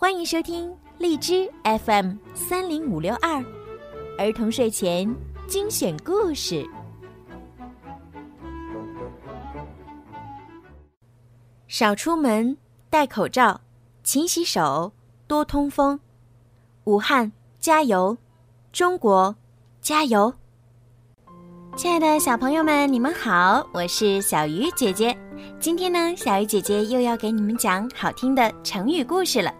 欢迎收听荔枝 FM 三零五六二儿童睡前精选故事。少出门，戴口罩，勤洗手，多通风。武汉加油，中国加油！亲爱的小朋友们，你们好，我是小鱼姐姐。今天呢，小鱼姐姐又要给你们讲好听的成语故事了。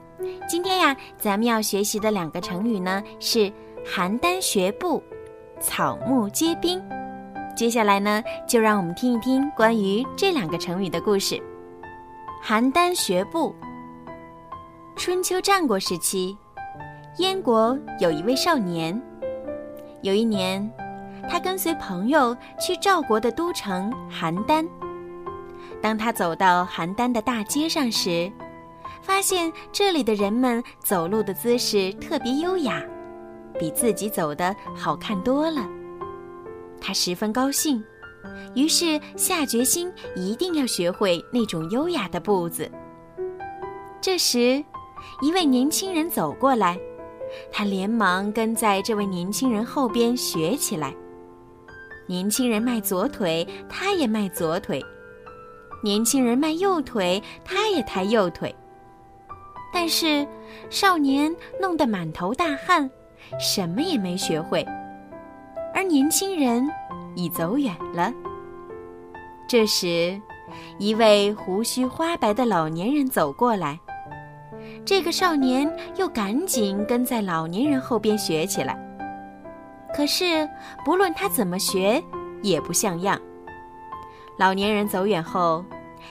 今天呀，咱们要学习的两个成语呢是“邯郸学步”“草木皆兵”。接下来呢，就让我们听一听关于这两个成语的故事。“邯郸学步”。春秋战国时期，燕国有一位少年，有一年。他跟随朋友去赵国的都城邯郸。当他走到邯郸的大街上时，发现这里的人们走路的姿势特别优雅，比自己走的好看多了。他十分高兴，于是下决心一定要学会那种优雅的步子。这时，一位年轻人走过来，他连忙跟在这位年轻人后边学起来。年轻人迈左腿，他也迈左腿；年轻人迈右腿，他也抬右腿。但是，少年弄得满头大汗，什么也没学会，而年轻人已走远了。这时，一位胡须花白的老年人走过来，这个少年又赶紧跟在老年人后边学起来。可是，不论他怎么学，也不像样。老年人走远后，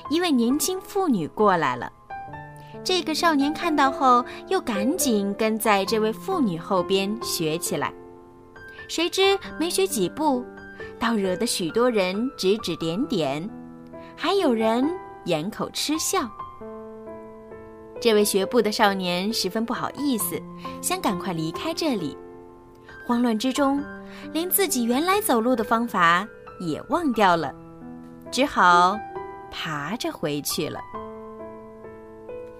一位年轻妇女过来了。这个少年看到后，又赶紧跟在这位妇女后边学起来。谁知没学几步，倒惹得许多人指指点点，还有人掩口嗤笑。这位学步的少年十分不好意思，想赶快离开这里。慌乱之中，连自己原来走路的方法也忘掉了，只好爬着回去了。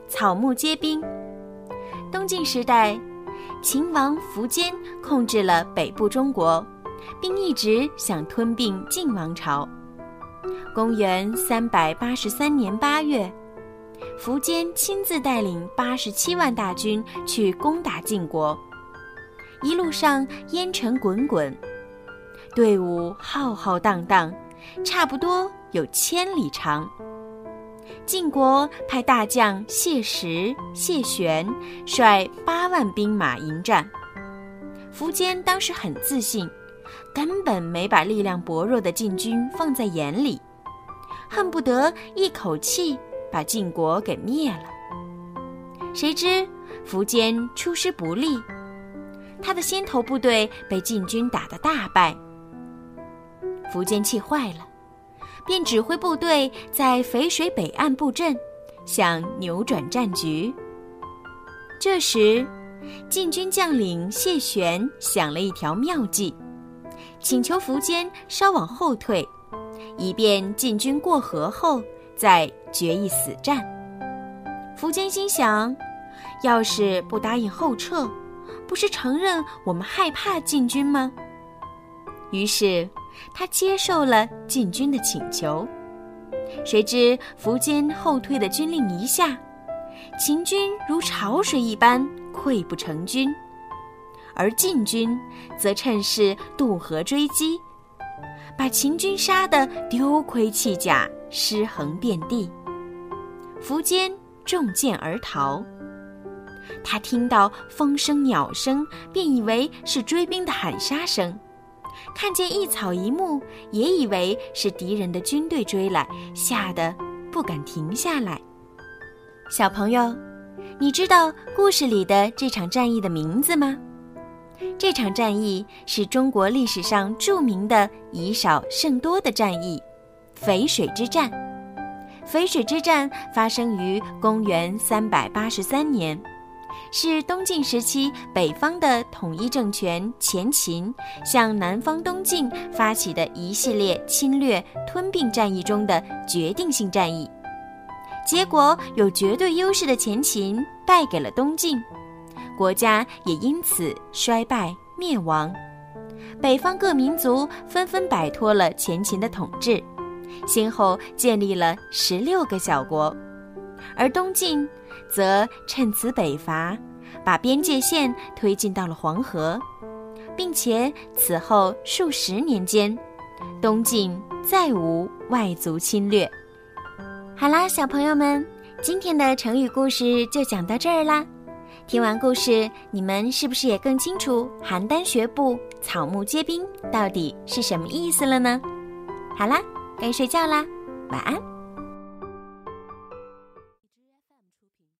草木皆兵。东晋时代，秦王苻坚控制了北部中国，并一直想吞并晋王朝。公元三百八十三年八月，苻坚亲自带领八十七万大军去攻打晋国。一路上烟尘滚滚，队伍浩浩荡荡，差不多有千里长。晋国派大将谢石、谢玄率八万兵马迎战。苻坚当时很自信，根本没把力量薄弱的晋军放在眼里，恨不得一口气把晋国给灭了。谁知苻坚出师不利。他的先头部队被晋军打得大败，苻坚气坏了，便指挥部队在淝水北岸布阵，想扭转战局。这时，晋军将领谢玄想了一条妙计，请求苻坚稍往后退，以便晋军过河后再决一死战。苻坚心想，要是不答应后撤。不是承认我们害怕晋军吗？于是他接受了晋军的请求。谁知苻坚后退的军令一下，秦军如潮水一般溃不成军，而晋军则趁势渡河追击，把秦军杀得丢盔弃甲、尸横遍地。苻坚中箭而逃。他听到风声、鸟声，便以为是追兵的喊杀声；看见一草一木，也以为是敌人的军队追来，吓得不敢停下来。小朋友，你知道故事里的这场战役的名字吗？这场战役是中国历史上著名的以少胜多的战役——淝水之战。淝水之战发生于公元三百八十三年。是东晋时期北方的统一政权前秦向南方东晋发起的一系列侵略吞并战役中的决定性战役。结果有绝对优势的前秦败给了东晋，国家也因此衰败灭亡。北方各民族纷纷摆脱了前秦的统治，先后建立了十六个小国，而东晋则趁此北伐，把边界线推进到了黄河，并且此后数十年间，东晋再无外族侵略。好啦，小朋友们，今天的成语故事就讲到这儿啦。听完故事，你们是不是也更清楚“邯郸学步，草木皆兵”到底是什么意思了呢？好啦，该睡觉啦，晚安。